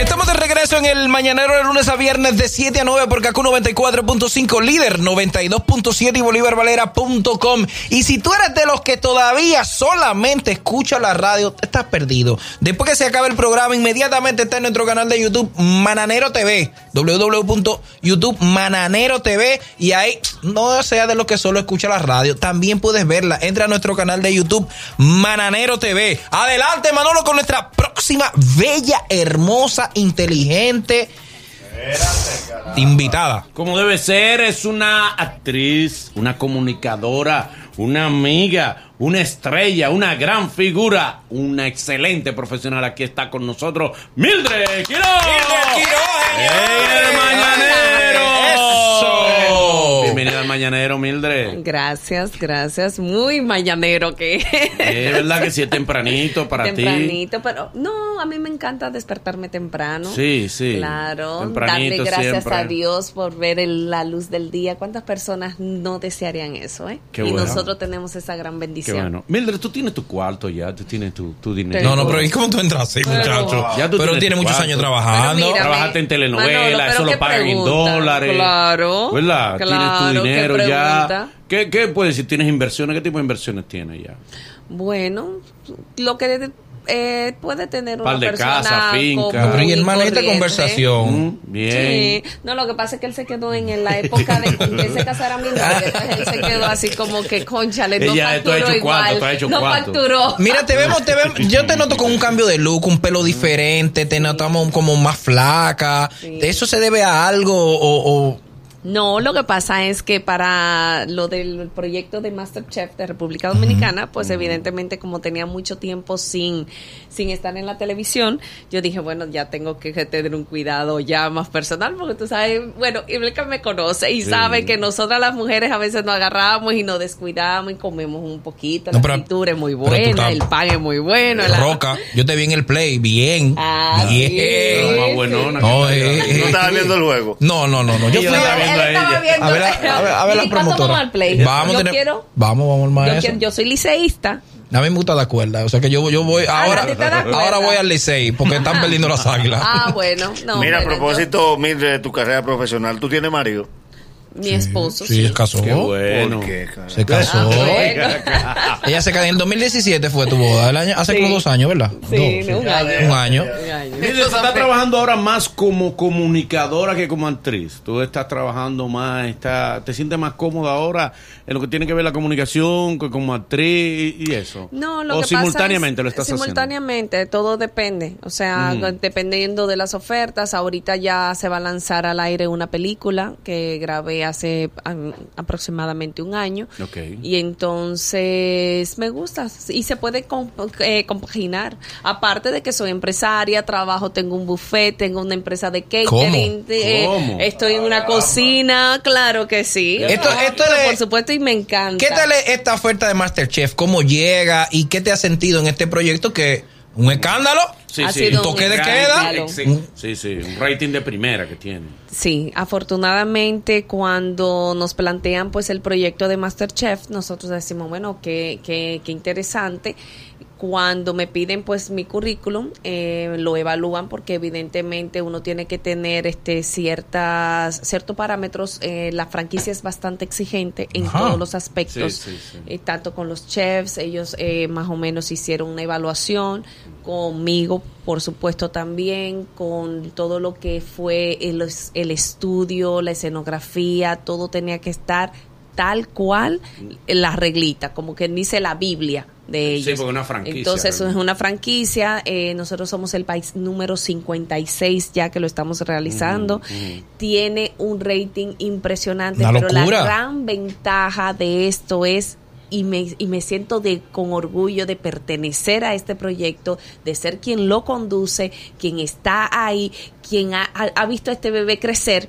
Estamos de regreso en el Mañanero de lunes a viernes de 7 a 9 por KQ 94.5, líder 92.7 y bolívarvalera.com. Y si tú eres de los que todavía solamente escucha la radio, estás perdido. Después que se acabe el programa, inmediatamente está en nuestro canal de YouTube Mananero TV, www.youtube Mananero TV. Y ahí no sea de los que solo escucha la radio, también puedes verla. Entra a nuestro canal de YouTube Mananero TV. Adelante, Manolo, con nuestra próxima bella, hermosa, inteligente invitada. Como debe ser, es una actriz, una comunicadora, una amiga, una estrella, una gran figura, una excelente profesional. Aquí está con nosotros, Mildred Quiroz. Mildred Quiroz, ¡Ey, el mañanero! ¡Eso! Bienvenida al mañanero, Mildred. Gracias, gracias. Muy mañanero que Es verdad que sí es tempranito para ti. Tempranito, pero no, a mí me encanta despertarme temprano. Sí, sí. Claro, Tempranito darle gracias siempre. a Dios por ver el- la luz del día. ¿Cuántas personas no desearían eso, eh? Qué y bueno. nosotros tenemos esa gran Qué bendición. bueno. Mildred, tú tienes tu cuarto ya, tú tienes tu, tu dinero. No, no, pero ¿y cómo tú entras así, muchacho? Ya tú pero tienes muchos años trabajando. Trabajaste en telenovela, Manolo, pero eso lo qué pagan en dólares. Claro, ¿Verdad? claro, tienes tu qué dinero ya. pregunta. ¿Qué, ¿Qué puedes decir? ¿Tienes inversiones? ¿Qué tipo de inversiones tienes ya? Bueno, lo que eh, puede tener una Par de persona casas, finca. Pero y hermana, esta conversación. Mm, Bien. Sí, no, lo que pasa es que él se quedó en, en la época de que se casara mi novia, entonces él se quedó así como que, conchale, no Ella, tú has facturó hecho igual, has hecho no cuarto. facturó. Mira, te vemos, te vemos, yo te noto con un cambio de look, un pelo diferente, te notamos como más flaca. Sí. ¿Eso se debe a algo o, o- No, lo que pasa es que para lo del proyecto de Masterchef de República Dominicana, pues evidentemente como tenía mucho tiempo sin, sin estar en la televisión, yo dije, bueno, ya tengo que tener un cuidado ya más personal, porque tú sabes, bueno, Ibelka me conoce y Sí. sabe que nosotras las mujeres a veces nos agarramos y nos descuidamos y comemos un poquito, No, la pero- fritura es muy buena, el pan es muy bueno. la- Roca? Yo te vi en el play, bien. Ah, bien. sí. La más buenona No, eh, eh, ¿No estabas viendo el juego? No, no, no, no. Yo fui estaba a, ella. viendo- a ver, a, a ver, a ver la ¿Y cuánto promotora. vamos yo tener- quiero, vamos, vamos al yo, maestro. quiero- yo soy liceísta. A mí me gusta la cuerda, o sea que yo, yo voy ahora, ¿a ti te da cuerda? ahora voy al Licey porque están perdiendo las águilas. Ah, bueno. No, Mira, a propósito, Mildred, de tu carrera profesional, ¿tú tienes marido? Mi esposo. Sí, Sí, se casó. Qué bueno. ¿Por qué, cara? Se casó. Ah, bueno. Ella se casó en el 2017 fue tu boda, el año, hace Sí. como dos años, ¿verdad? Sí, Dos, un año. Un año. Estás trabajando ahora más como comunicadora que como actriz. Tú estás trabajando más, está, te sientes más cómoda ahora en lo que tiene que ver la comunicación que como actriz y, eso. No, lo o que pasa simultáneamente es- lo estás Simultáneamente, todo depende. O sea, dependiendo de las ofertas. Ahorita ya se va a lanzar al aire una película que grabé hace um, aproximadamente un año. Y entonces me gusta y se puede com- eh, compaginar. Aparte de que soy empresaria, trabajo, tengo un buffet, tengo una empresa de catering, eh, estoy en una cocina, claro que sí. Esto- esto de- por supuesto y me encanta. ¿Qué tal es esta oferta de Masterchef? ¿Cómo llega? ¿Y qué te has sentido en este proyecto? que ¿Un escándalo? Sí, Ha sí. sido un toque de queda. Sí, sí, un rating de primera que tiene. Sí, afortunadamente cuando nos plantean pues el proyecto de Masterchef, nosotros decimos, bueno, qué, qué, qué interesante. Cuando me piden pues mi currículum, eh, lo evalúan porque evidentemente uno tiene que tener este ciertas ciertos parámetros. Eh, la franquicia es bastante exigente en Ajá. todos los aspectos, Sí, sí, sí. eh, tanto con los chefs, ellos eh, más o menos hicieron una evaluación, conmigo por supuesto también, con todo lo que fue el, el estudio, la escenografía, todo tenía que estar tal cual la reglita, como que dice la Biblia de Sí, ellos. porque es una franquicia, Entonces, eso es realmente. una franquicia. eh, nosotros somos el país número 56 ya que lo estamos realizando. Tiene un rating impresionante, Una pero locura. la gran ventaja de esto es y me, y me siento de con orgullo de pertenecer a este proyecto, de ser quien lo conduce, quien está ahí, quien ha, ha- ha visto a este bebé crecer,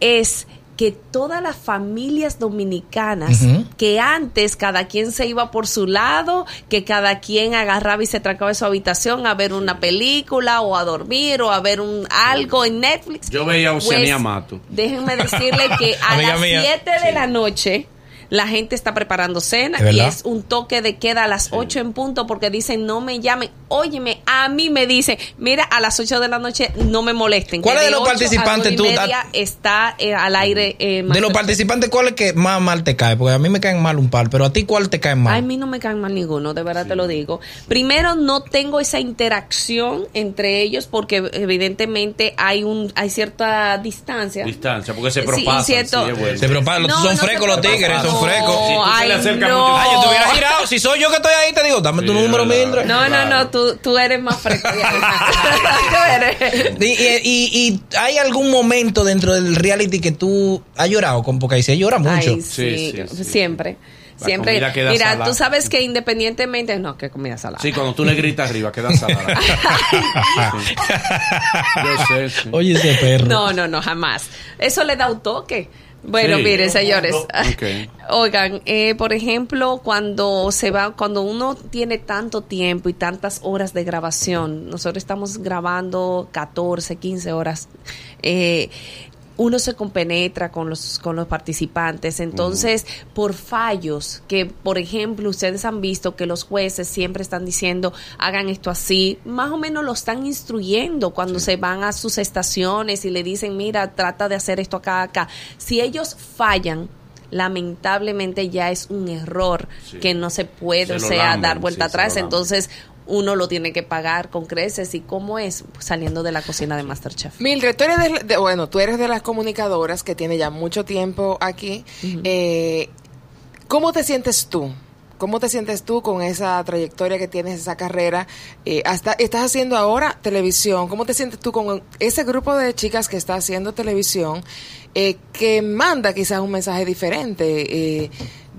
es que todas las familias dominicanas que antes cada quien se iba por su lado, que cada quien agarraba y se trancaba en su habitación a ver una película o a dormir o a ver un algo en Netflix. Yo veía a Oceanía Pues, Mato. Déjenme decirle que a las mía. 7 de la noche la gente está preparando cena ¿Es y es un toque de queda a las 8 en punto porque dicen no me llamen. Óyeme, a mí me dicen, mira, a las 8 de la noche no me molesten. ¿Cuál Que es de los 8 a participantes tú- media está eh, al aire. eh, De los participantes, ¿cuál es que más mal te cae? Porque a mí me caen mal un par, pero a ti, ¿cuál te cae mal? A mí no me caen mal ninguno, de verdad te lo digo. Primero, no tengo esa interacción entre ellos porque evidentemente hay un hay cierta distancia. Distancia, porque se Sí, propasan. cierto. sí, es bueno. Se No, son no frescos los tigres, son No, frescos. Si tú se ay, le acercas no. mucho- Ay, yo te hubiera girado. Si soy yo que estoy ahí, te digo, dame tu Sí, número. No, no, Claro. no, tú, tú eres más fresco. Tú eres. Y, y- y- y hay algún momento dentro del reality que tú has llorado con ahí se llora mucho. Ay, sí, Sí, sí, sí. siempre. La Siempre. Mira, salada. tú sabes que independientemente. No, que comida salada. Sí, cuando tú le gritas arriba, queda salada. Sí. Yo sé, sí. Oye, ese perro. No, no, no, jamás. Eso le da un toque. Bueno, Sí. miren, señores. Ok. Oigan, eh, por ejemplo, cuando se va, cuando uno tiene tanto tiempo y tantas horas de grabación, nosotros estamos grabando 14, 15 horas. eh, uno se compenetra con los con los participantes. Entonces por fallos que por ejemplo ustedes han visto que los jueces siempre están diciendo hagan esto así más o menos lo están instruyendo cuando se van a sus estaciones y le dicen mira trata de hacer esto acá acá si ellos fallan lamentablemente ya es un error Sí. que no se puede Se o sea dar vuelta sí, se atrás. lamben. entonces uno lo tiene que pagar con creces y cómo es saliendo de la cocina de Masterchef Mildred, tú eres de, de- bueno, tú eres de las comunicadoras que tiene ya mucho tiempo aquí. Eh, ¿Cómo te sientes tú? ¿Cómo te sientes tú con esa trayectoria que tienes, esa carrera? Eh, hasta, estás haciendo ahora televisión. ¿Cómo te sientes tú con ese grupo de chicas que está haciendo televisión eh, que manda quizás un mensaje diferente?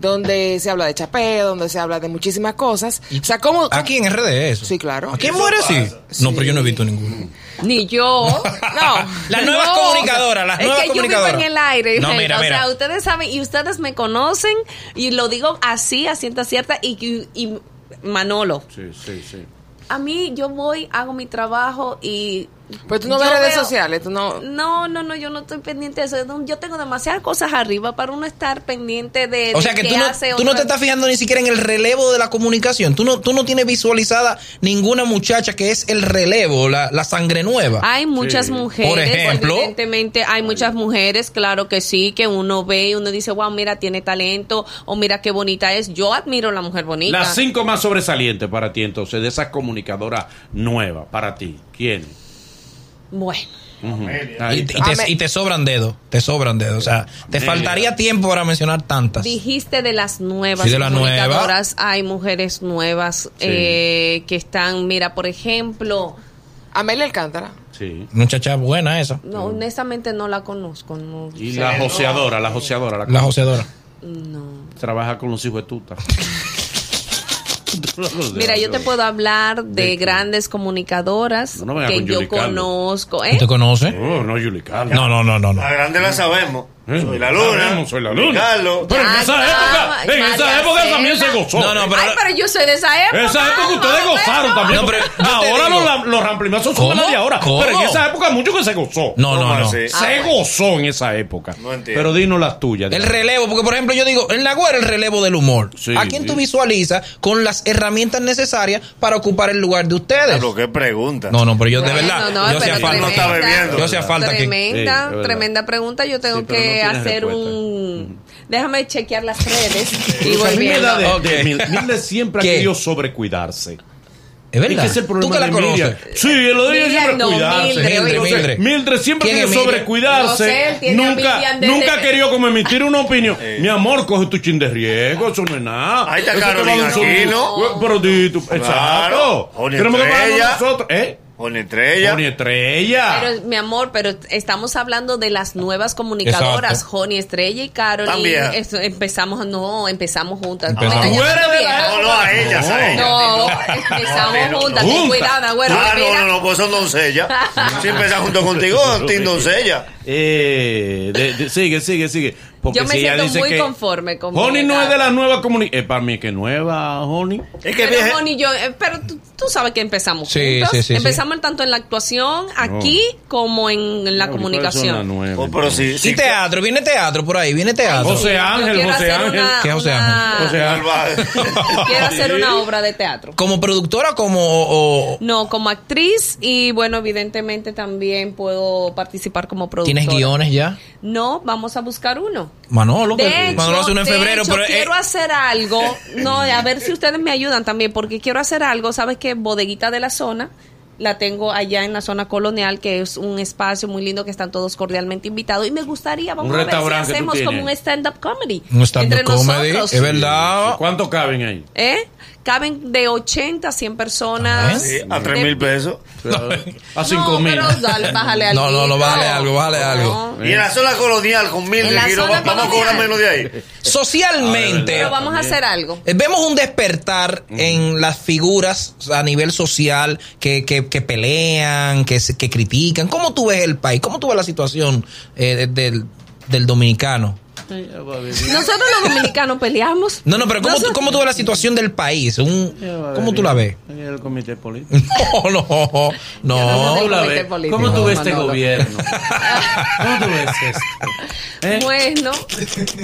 Donde se habla de chapeo, donde se habla de muchísimas cosas. O sea, ¿cómo? Aquí en RD eso. Sí, claro. ¿Aquí muere sí? No, pero yo no he visto ninguno. Ni yo. No. Las nuevas No. comunicadoras, las es nuevas que yo vivo en el aire. No, mira, o mira. sea, ustedes saben y ustedes me conocen y lo digo así, a ciencia cierta y, y, y Manolo. Sí, sí, sí. A mí yo voy, hago mi trabajo y Pues tú no yo ves redes veo- sociales, tú no... No, no, no, yo no estoy pendiente de eso. Yo tengo demasiadas cosas arriba para uno estar pendiente de. O de sea que qué tú no, hace tú no te estás fijando ni siquiera en el relevo de la comunicación. Tú no, tú no tienes visualizada ninguna muchacha que es el relevo, la, la sangre nueva. Hay muchas Sí. mujeres, Por ejemplo. evidentemente hay muchas mujeres, claro que sí, que uno ve y uno dice, wow, mira, tiene talento, o mira qué bonita es. Yo admiro a la mujer bonita. Las cinco más sobresalientes para ti, entonces, de esas comunicadoras nuevas, para ti. ¿Quién? Bueno, Ujú. Y, te, y te sobran dedos, te sobran dedos. O sea, te faltaría tiempo para mencionar tantas. dijiste de las nuevas Sí, de las comunicadoras, hay mujeres nuevas eh, que están, mira, por ejemplo, Amelia Alcántara. Sí. Muchacha buena esa, no, honestamente no la conozco, no, Y la joseadora, la joseadora. La, la joseadora. no. Trabaja con los hijos de tuta. Mira, yo te puedo hablar de, grandes comunicadoras No, no venga que con yo Yuli conozco, ¿eh? ¿Tú te conoces? Oh, no, Yuli Carlos. No, no, no, no. no. La grande la sabemos. Eh, Soy la luna. sabemos, soy la luna. Carlos. Pero en Ya, esa ya, época, en María esa época también se gozó. No, no, pero- Ay, pero yo soy de esa época. Esa época ustedes gozaron también. No, pero porque yo te ahora digo- los, ram- los ramplimazos son ¿Cómo? de ahora. ¿Cómo? Pero en esa época mucho que se gozó. No, no, ¿Cómo no. así? Se gozó en esa época. No entiendo. Pero dinos las tuyas. El relevo, porque por ejemplo yo digo, en la guerra el relevo del humor. Sí, ¿A quién sí. tú visualizas con las herramientas necesarias para ocupar el lugar de ustedes? Lo que pregunta. No, no, pero yo de Bueno, verdad, no, yo hacía pero falta. Yo hacía falta aquí. Tremenda, Sí, es verdad. tremenda pregunta. Yo tengo Sí, pero no que tienes hacer respuesta. un. Déjame chequear las redes y voy viendo. de, de- Ok. Mil- Mildred siempre ha ¿Qué? querido sobrecuidarse. Es verdad. Es que es el problema ¿Tú que la de conoces? Sí, lo de ella siempre no, cuidarse. Mildred, Mildred, Mildred. Siempre ¿Quién quiere sobrecuidarse. No sé, él tiene a nunca, nunca ha que- querido como emitir una opinión. Mi amor, coge tu chin de riesgo, eso no es nada. Ahí está Carolina. Pero di tú- Claro. exacto. Tenemos que Estrella. nosotros. ¿Eh? Con estrella. Pony Estrella. Pero, mi amor, pero estamos hablando de las nuevas comunicadoras, Exacto. Joni Estrella y. Eso, empezamos, no, empezamos juntas. Empezamos. Vieja. No, no, a ellas, a ellas. No, No, empezamos no, juntas. Ten cuidado, güero. Ah, no, no, no, pues son doncellas. Si empiezan junto contigo, Tim doncella. Eh, de- de- sigue, sigue, sigue. Porque Yo me si siento dice muy que conforme con mi Honey no edad. es de la nueva comunidad. Eh, para mí que nueva, Honey. Es que Pero, Moni, yo, eh, pero tú, tú sabes que empezamos Sí, juntos. sí, sí, sí. empezamos tanto en la actuación aquí como en, en la No, comunicación. ¿cuáles son las nueve? Oh, pero sí. Y teatro, viene teatro por ahí, viene teatro. José Ángel, José Ángel. una- ¿Qué José una- Ángel? José. Quiero hacer una obra de teatro. ¿Como productora como o, o- No, como actriz y bueno, evidentemente también puedo participar como productora. tienes guiones ya? No, vamos a buscar uno. Manolo, De que- hecho, Manolo hace uno en de febrero, hecho, pero eh, quiero hacer algo. No, a ver si ustedes me ayudan también, porque quiero hacer algo. ¿Sabes qué? Bodeguita de la zona. La tengo allá en la zona colonial, que es un espacio muy lindo que están todos cordialmente invitados. Y me gustaría, vamos Un a ver si que hacemos como un stand-up comedy. un stand-up comedy, nosotros. es verdad. ¿Cuántos caben ahí? ¿Eh? Caben de 80 a 100 personas. Sí, a tres De- mil pesos. A cinco no, mil. pero dale, bájale algo. No, no, no, bájale algo, bájale algo. Y en la zona colonial con mil de zona vamos a cobrar menos de ahí. Socialmente, Pero vamos a hacer algo. eh, vemos un despertar en las figuras a nivel social que, que, que pelean, que, se- que critican. ¿Cómo tú ves el país? ¿Cómo tú ves la situación eh, del, del dominicano? Nosotros los dominicanos peleamos. No, no, pero ¿cómo, tú, Nosotros- cómo tú ves la situación del país? Un- ¿Cómo tú la ves? En el comité político. No, no, no no. ¿Cómo tú la ves? político, ¿Cómo tú ves este gobierno? ¿Cómo tú ves esto? ¿Eh? Bueno,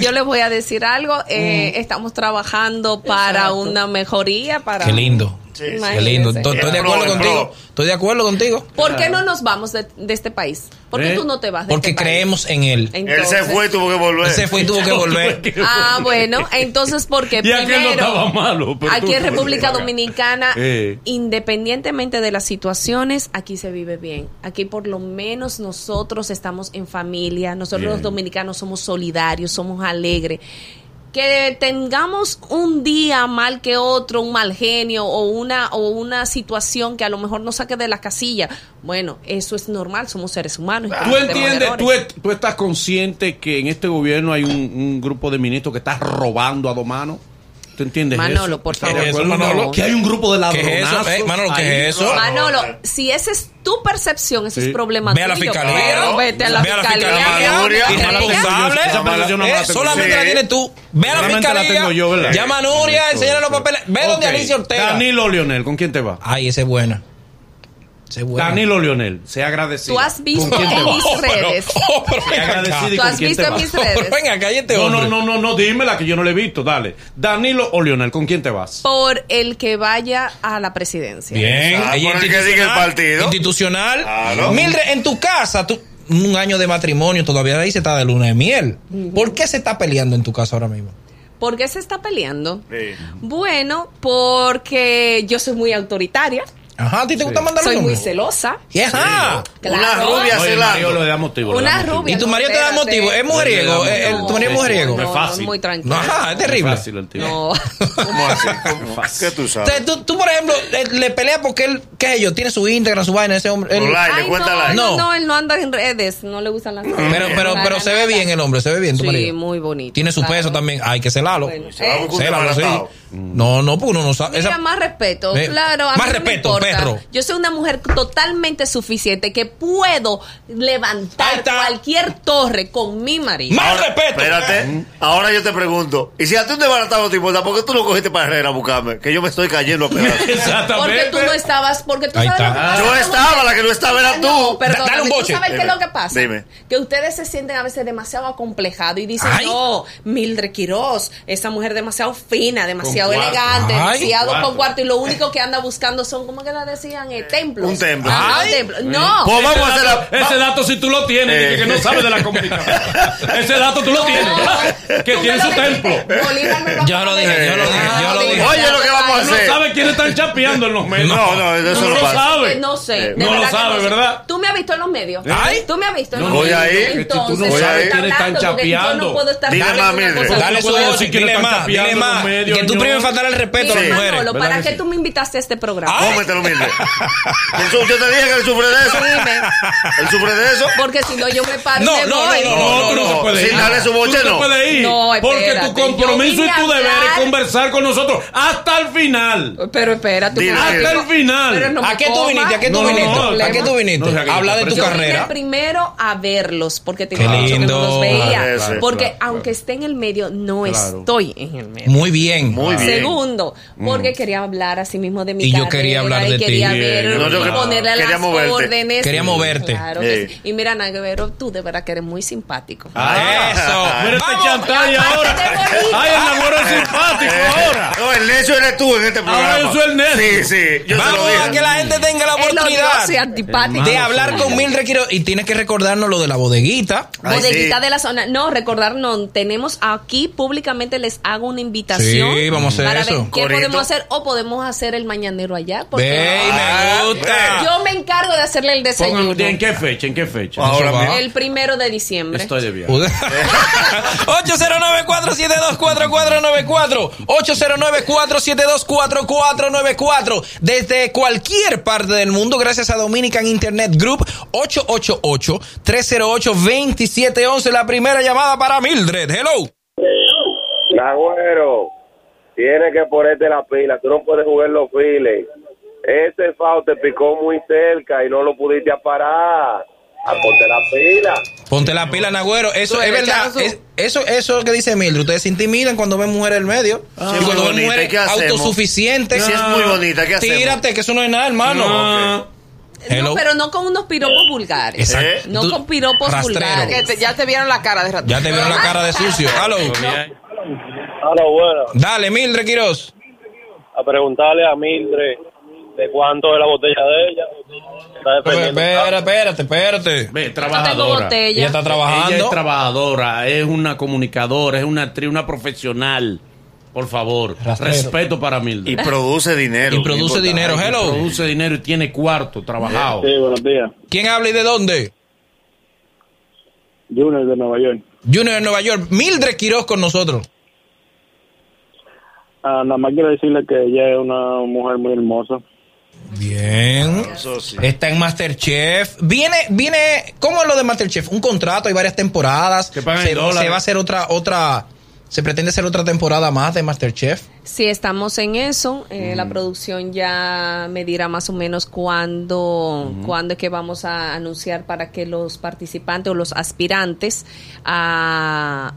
yo les voy a decir algo. eh, Estamos trabajando para una mejoría. Para Qué lindo. Qué lindo. Estoy estoy de acuerdo pro, contigo. Estoy de acuerdo contigo. ¿Por qué no nos vamos de, de este país? ¿Por qué ¿Eh? tú no te vas de Porque este país? creemos en él. Él se fue y tuvo que volver. Él se fue y tuvo que volver. Ah, bueno, entonces porque no primero, estaba malo, pero aquí en República. Dominicana, Eh. independientemente de las situaciones, aquí se vive bien. Aquí por lo menos nosotros estamos en familia, nosotros Bien. los dominicanos somos solidarios, somos alegres. Que tengamos un día mal que otro, un mal genio o una o una situación que a lo mejor nos saque de la casilla. Bueno, eso es normal, somos seres humanos. ¿Tú entiendes? tú estás consciente que en este gobierno hay un, un grupo de ministros que está robando a dos manos? ¿Tú entiendes Manolo, eso? por ¿Estás favor. ¿Qué es eso, Manolo? Que hay un grupo de ¿Qué es eso? ladronazos. Eh, Manolo, ¿qué es eso? Manolo, si esa es tu percepción, ese Sí. es problema Ve a la fiscalía. pero vete a la Ve a la fiscalía. fiscalía. Responsable. yo, esa percepción no me la Eh, tengo. solamente Sí. la tienes tú. Ve a la Solamente la fiscalía. tengo yo, ¿verdad? Llama a Nuria, enséñale los papeles. Ve donde. Alicia Ortega. Danilo Leonel, ¿con quién te va? Ay, esa es buena. Danilo o Leonel, sea agradecido. Tú has visto ¿Con quién te en mis Oh, pero- redes. oh, Tú has visto en mis Oh, redes. Venga, cállate, No, no, no, no, no, dímela que yo no le he visto, dale. Danilo o Leonel, ¿con quién te vas? Por el que vaya a la presidencia. Bien. Ah, por el que diga el partido. Institucional. Claro. Mildred, en tu casa, tú, un año de matrimonio, todavía ahí se está de luna de miel. ¿Por qué se está peleando en tu casa ahora mismo? ¿Por qué se está peleando? Sí. Bueno, porque yo soy muy autoritaria, Ajá, ¿a ti te gusta mandar soy muy celosa. Y ajá. Una rubia Oye, celando. Mario le da motivo. le da Una motivo. rubia. ¿Y tu no, marido te da espérate. motivo? ¿Es mujeriego? No, ¿Eh, ¿Tu marido es mujeriego? no, No, es fácil. muy tranquilo. Ajá, es terrible. Es fácil el tío. No. ¿Cómo así? ¿Cómo? ¿Qué tú sabes? Entonces, tú, tú, por ejemplo, le, le peleas porque él, qué sé yo, tiene su Instagram, su vaina, ese hombre. él- Ay, le cuenta no, like. No. no, no, él no anda en redes, no le gustan las redes. pero, pero, Para pero se ve nada. bien el hombre, se ve bien tu Sí, marido. muy bonito. Tiene su claro. peso también, hay que celarlo. Bueno, Se va a eh, buscar un Célalo, sí. desbaratado. No, no, pues uno no sabe. Mira, esa- más respeto, claro. A más mí no me respeto, importa. Perro. Yo soy una mujer totalmente suficiente que puedo levantar cualquier torre con mi marido. Más Ahora, respeto. Espérate, ahora yo te pregunto. Y si a ti un desbaratado te importa, ¿por qué tú no cogiste para Herrera a buscarme? Que yo me estoy cayendo a pedazos. Porque Exactamente. tú no estabas, porque tú Ahí sabes está. lo que pasa Yo estaba, la que no estaba era tú. No, perdóname, dale un ¿tú sabes qué es Dime, lo que pasa? dime. Que ustedes se sienten a veces demasiado acomplejados y dicen, Ay. no, Mildred Quiroz, esa mujer demasiado fina, demasiado Con cuarto. elegante, Ay. demasiado Cuarto. con cuarto y lo único que anda buscando son, ¿cómo que decían? Eh, templos. Un templo. Ah, Ay. templos. No. Pues vamos a Ese hacer dato, la. ese dato si tú lo tienes, Eh. que, que no sabes de la comunicación. ese dato tú lo tienes. Que tiene su lo templo. lo Yo lo dije, yo lo dije, yo lo dije. Oye, lo que vamos a No hacer. sabe quiénes están chapeando en los medios. No, no, eso no no lo pasa. sabe. Eh, No sé. Eh, de no lo sabe, sé. ¿verdad? Tú me has visto en los medios. Ay. Tú me has visto en los Voy medios. ahí. Entonces, Tú no sabes está quiénes están chapeando. no puedo estar Dile más, cosa. Dale No su voz, no están más, dile los más. medios, Que tú yo. primero faltar el respeto a las mujeres. Manolo, ¿Verdad ¿para qué tú me invitaste a este programa? Cómetelo, Su- Yo te dije que él sufre de eso. Dime. Él sufre de eso. Porque si no, yo me paro No, no, no, No, no, te sin ir. darle su boche, no no. te puedes ir. No, porque tu compromiso y tu deber es conversar con nosotros hasta el final. Pero espérate. Hasta el final. ¿A qué tú viniste? ¿A qué tú No, no, viniste? no, ¿A qué tú viniste? Habla de tu te Yo carrera. vine primero a verlos porque tenía mucho que no los veía. Ese, porque claro, aunque claro. esté en el medio, no Claro. estoy en el medio. Muy bien. Muy bien. Segundo, porque quería hablar así mismo de mi Y yo carrera quería hablar de y ti. quería Bien, ver, no, yo ponerle quería las moverte. órdenes. Quería moverte. Claro que Sí. Y mira, Naguero, tú de verdad que eres muy simpático. Ah, Eso. Mira este chantaje ahora. de. Ay, el Nagüero es simpático ahora. El necio eres tú en este programa. Ahora yo soy el necio. Sí, sí. Yo Vamos lo a que la gente tenga la oportunidad antipático. de hablar con yo. Mildred Quiroz. Y tienes que recordarnos lo de la bodeguita. Ay, Bodeguita sí. de la zona. No, recordar, no. Tenemos aquí públicamente, les hago una invitación. Sí, vamos a hacer para eso. ver qué Corito. podemos hacer o podemos hacer el mañanero allá. porque Ah, me gusta. Yo me encargo de hacerle el desayuno. ¿En qué fecha? ¿En qué fecha? Ahora. El primero de diciembre. Estoy de viaje. 809-472-4494. 809-472-4494. Desde cualquier parte del mundo, gracias a Dominican Internet Group. 888-308-2711. La primera llamada para Mildred. Hello. Nagüero, tienes que ponerte la pila. Tú no puedes jugar los files. Ese FAO te picó muy cerca y no lo pudiste parar. A ponte la pila. Ponte la pila, Nagüero. Eso es verdad. Es- eso, eso que dice Mildred. Ustedes se intimidan cuando ven mujeres en el medio. Sí, y cuando ven bonita. mujeres autosuficientes. Sí, es muy bonita. ¿Qué hacemos? Tírate, que eso no es nada, hermano. Ah, Hello. No, pero no con unos piropos vulgares. Exacto. ¿Eh? No con piropos rastrero. vulgares. Que te- ya te vieron la cara de rato. Ya te vieron la cara de sucio. Hello. Hola, bueno. Dale, Mildred Quiroz. A preguntarle a Mildred de cuánto es la botella de ella. Está defendiendo. Espérate, espérate. Ve, trabajadora. Ella está trabajando. Ella es trabajadora, es una comunicadora, es una actriz, una profesional. Por favor, Rastrero. respeto para Y Mildred. produce dinero. Y produce dinero. Hello. Produce dinero y tiene cuarto trabajado. Sí, buenos días. ¿Quién habla y de dónde? Junior de Nueva York. Junior de Nueva York. Mildred Quiroz con nosotros. Ah, nada más quiero decirle que ella es una mujer muy hermosa. Bien. Sí. Está en Masterchef. Viene, viene, ¿cómo es lo de Masterchef? Un contrato, hay varias temporadas. Que pagan se, en se va a hacer otra, otra, se pretende hacer otra temporada más de Masterchef. Sí, estamos en eso. Eh, La producción ya me dirá más o menos cuándo, cuándo es que vamos a anunciar para que los participantes o los aspirantes a,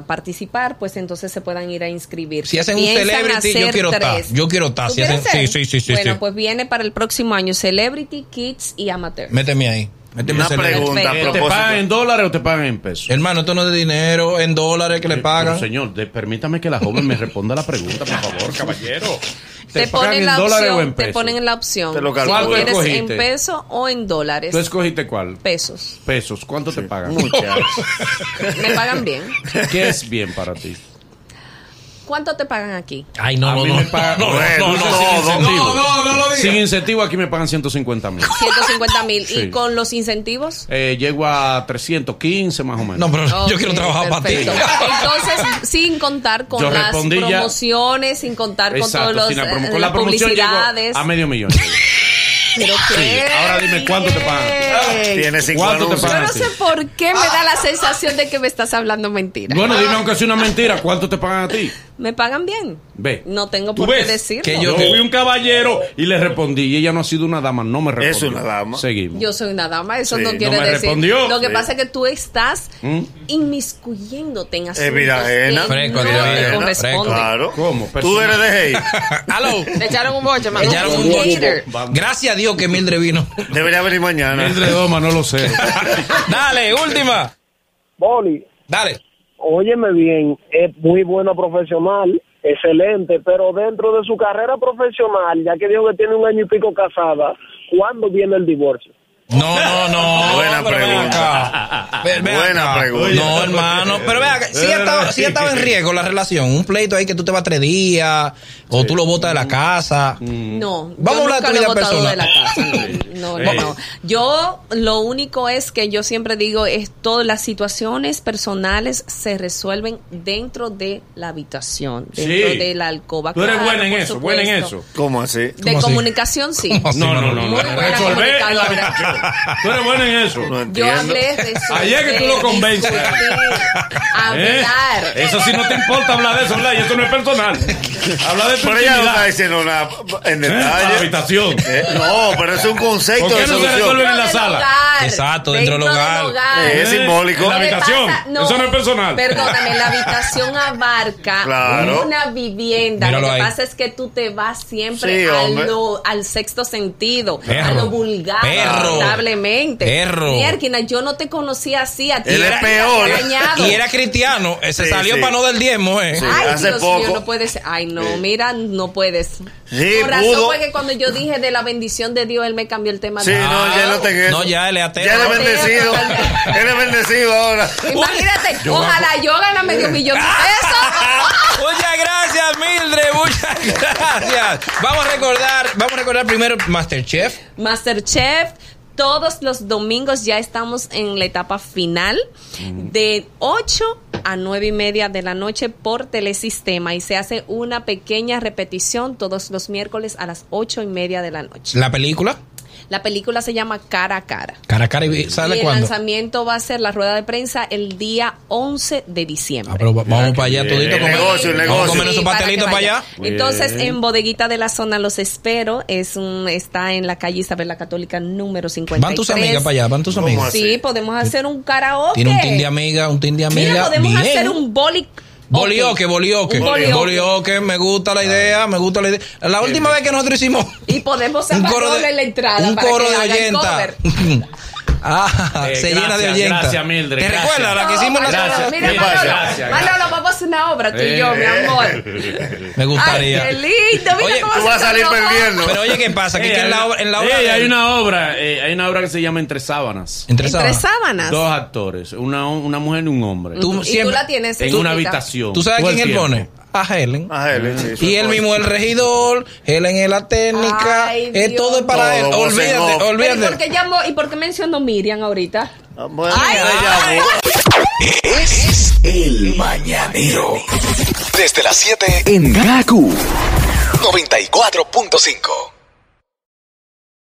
a participar, pues entonces se puedan ir a inscribir. Si hacen un celebrity, yo quiero estar. Yo quiero estar. ¿Tú Si hacen- sí, sí, sí, sí, Bueno, sí. pues viene para el próximo año Celebrity, Kids y Amateur. Méteme ahí. Méteme Una pregunta a. ¿Te pagan en dólares o te pagan en pesos? Hermano, esto no es de dinero, en dólares que le Pero, pagan. señor, de- permítame que la joven me responda la pregunta, por favor, caballero. Te, pagan ponen en la dólares o opción, en te pesos? ponen en la opción. Te lo lo quieres ¿Cuál en escogiste? peso o en dólares. ¿Tú escogiste cuál? Pesos. Pesos. ¿Cuánto te pagan? Muchas. Me pagan bien. ¿Qué es bien para ti? ¿Cuánto te pagan aquí? Ay, no, A no, mí no. me pagan- no, no, no, no, todo. sin incentivo. No, no, no Sin incentivo aquí me pagan 150 mil. 150 mil. Sí. ¿Y con los incentivos? Eh, llego a 315 más o menos. No, pero yo Ok, quiero trabajar para ti. perfecto. Entonces, sin contar con Yo las respondí ya. promociones, sin contar con Exacto, todos los sin la, promo- eh, con la las promoción llego publicidades. a medio millón. Pero Sí, ahora dime, ¿cuánto te pagan? bien. Tiene cinco ¿Cuánto te anuncios. Yo pagan? no sé por qué me da la sensación de que me estás hablando mentira. Bueno, dime aunque sea una mentira, ¿cuánto te pagan a ti? Me pagan bien. Ve. No tengo ¿Tú por qué decirlo. Que Yo fui un caballero y le respondí y ella no ha sido una dama, no me respondió. Es una dama. Seguimos. Yo soy una dama, eso Sí, no no quiere me decir. respondió. Lo que Sí. pasa es que tú estás ¿Mm? inmiscuyéndote en asuntos vida ajena. Fresco, no vida te ajena, corresponden. Claro. ¿Cómo? Tú eres de hey. Aló. Te echaron un boche. Echaron un boche. Gracias a Dios que Mildred vino. Debería venir mañana. Mildred Doma, no lo sé. Dale, última. Boli, Dale. óyeme bien, es muy bueno profesional, excelente, pero dentro de su carrera profesional, ya que dijo que tiene un año y pico casada, ¿cuándo viene el divorcio? No, no, no. Buena pero pregunta. Ven- Buena acá. pregunta. No, hermano. Pero vea, si estaba, sí estaba en riesgo la relación. Un pleito ahí que tú te vas tres días o tú lo botas de la casa. No, Vamos a hablar de nunca tu vida personal. de la casa. No, no, no. Yo lo único es que yo siempre digo es todas las situaciones personales se resuelven dentro de la habitación, dentro Sí. de la alcoba. Tú eres Claro, buena en eso, buena en supuesto. eso. ¿Cómo así? De ¿Cómo así? comunicación sí. ¿Cómo así, No, no, no, no. Buena Resolver en la habitación. Tú eres buena en eso. No Yo hablé de Ayer que tú lo convences. ¿Eh? Hablar. Eso sí no te importa hablar de eso, ¿verdad? Y eso no es personal. Habla de tu Pero ella no está diciendo nada en ¿Eh? detalle. La habitación. Eh, no, pero es un concepto ¿Por qué de no se solución. resuelve en la sala? Exacto, dentro del hogar. Eh, es simbólico. En la ¿Qué le habitación. pasa? Eso no es personal. Perdóname, la habitación abarca Claro. una vivienda. Míralo lo que ahí. pasa es que tú te vas siempre Sí, a lo- al sexto sentido, Perro. a lo vulgar, Perro. Lamentablemente. Perro. Mierquina, yo no te conocía así a ti. Él es Era peor. Y era cristiano. Se Sí, salió sí. para no del diezmo, eh. Sí. Ay, hace Dios poco. mío, no puede ser. Ay, no, mira, no puedes. Sí, Por razón pudo. fue que cuando yo dije de la bendición de Dios, él me cambió el tema. Sí, de- no, ya no eso. No, ya, él es ateo. Ya él es bendecido. Él es bendecido ahora. Imagínate, ojalá yo gana medio millón de pesos. Muchas gracias, Mildred. Muchas gracias. Vamos a recordar, vamos a recordar primero Masterchef. Masterchef. Todos los domingos ya estamos en la etapa final de 8 a 9 y media de la noche por telesistema y se hace una pequeña repetición todos los miércoles a las 8 y media de la noche. La película. La película se llama Cara a Cara. Cara a cara y sale y el cuándo. lanzamiento va a ser la rueda de prensa el día 11 de diciembre. Ah, pero va- vamos para allá todito El negocio, el Vamos negocio. comer esos Sí, para para allá. Entonces, en Bodeguita de la Zona los espero. Es un está en la calle Isabel la Católica número 53. Van tus amigas para allá, van tus ¿Cómo amigas. Sí, podemos hacer un karaoke. Tiene un team de amiga, un team de amiga. Mira, podemos Bien. hacer un boli Bolioque, bolioque. Bolioque. Me gusta la idea, me gusta la idea. La última vez que nosotros hicimos Y podemos un coro de, la entrada un para coro que de haga el oyenta. cover. ah, Eh, se llena de gracias, oyenta. gracias, Mildred, ¿Te gracias. recuerdas la que hicimos la Gracias. semana? Mira, ¿Qué Manolo? Gracias, Manolo, gracias. vamos a hacer una obra tú y yo, mi Eh. amor. Me gustaría. Ay, qué lindo. Mira Oye, cómo Tú se vas a salir perdiendo. Pero oye, ¿qué pasa? Que, Eh, que en la obra, en la obra eh, de hay una obra, eh, hay una obra que se llama Entre sábanas. entre Entre sábanas. sábanas. Dos actores, una, una mujer y un hombre. Tú y tú siempre- la tienes en una habitación. ¿Tú sabes quién él pone? A Helen. A él, sí, su Y él mismo el regidor, Helen es la técnica, Ay, es Dios todo es para él. Todo, Olvídate. Pero, ¿y olvídate. por qué llamó y por qué mencionó Miriam ahorita? Ah, bueno, Ay, ay. Es el mañanero. Desde las 7 en Gaku 94.5.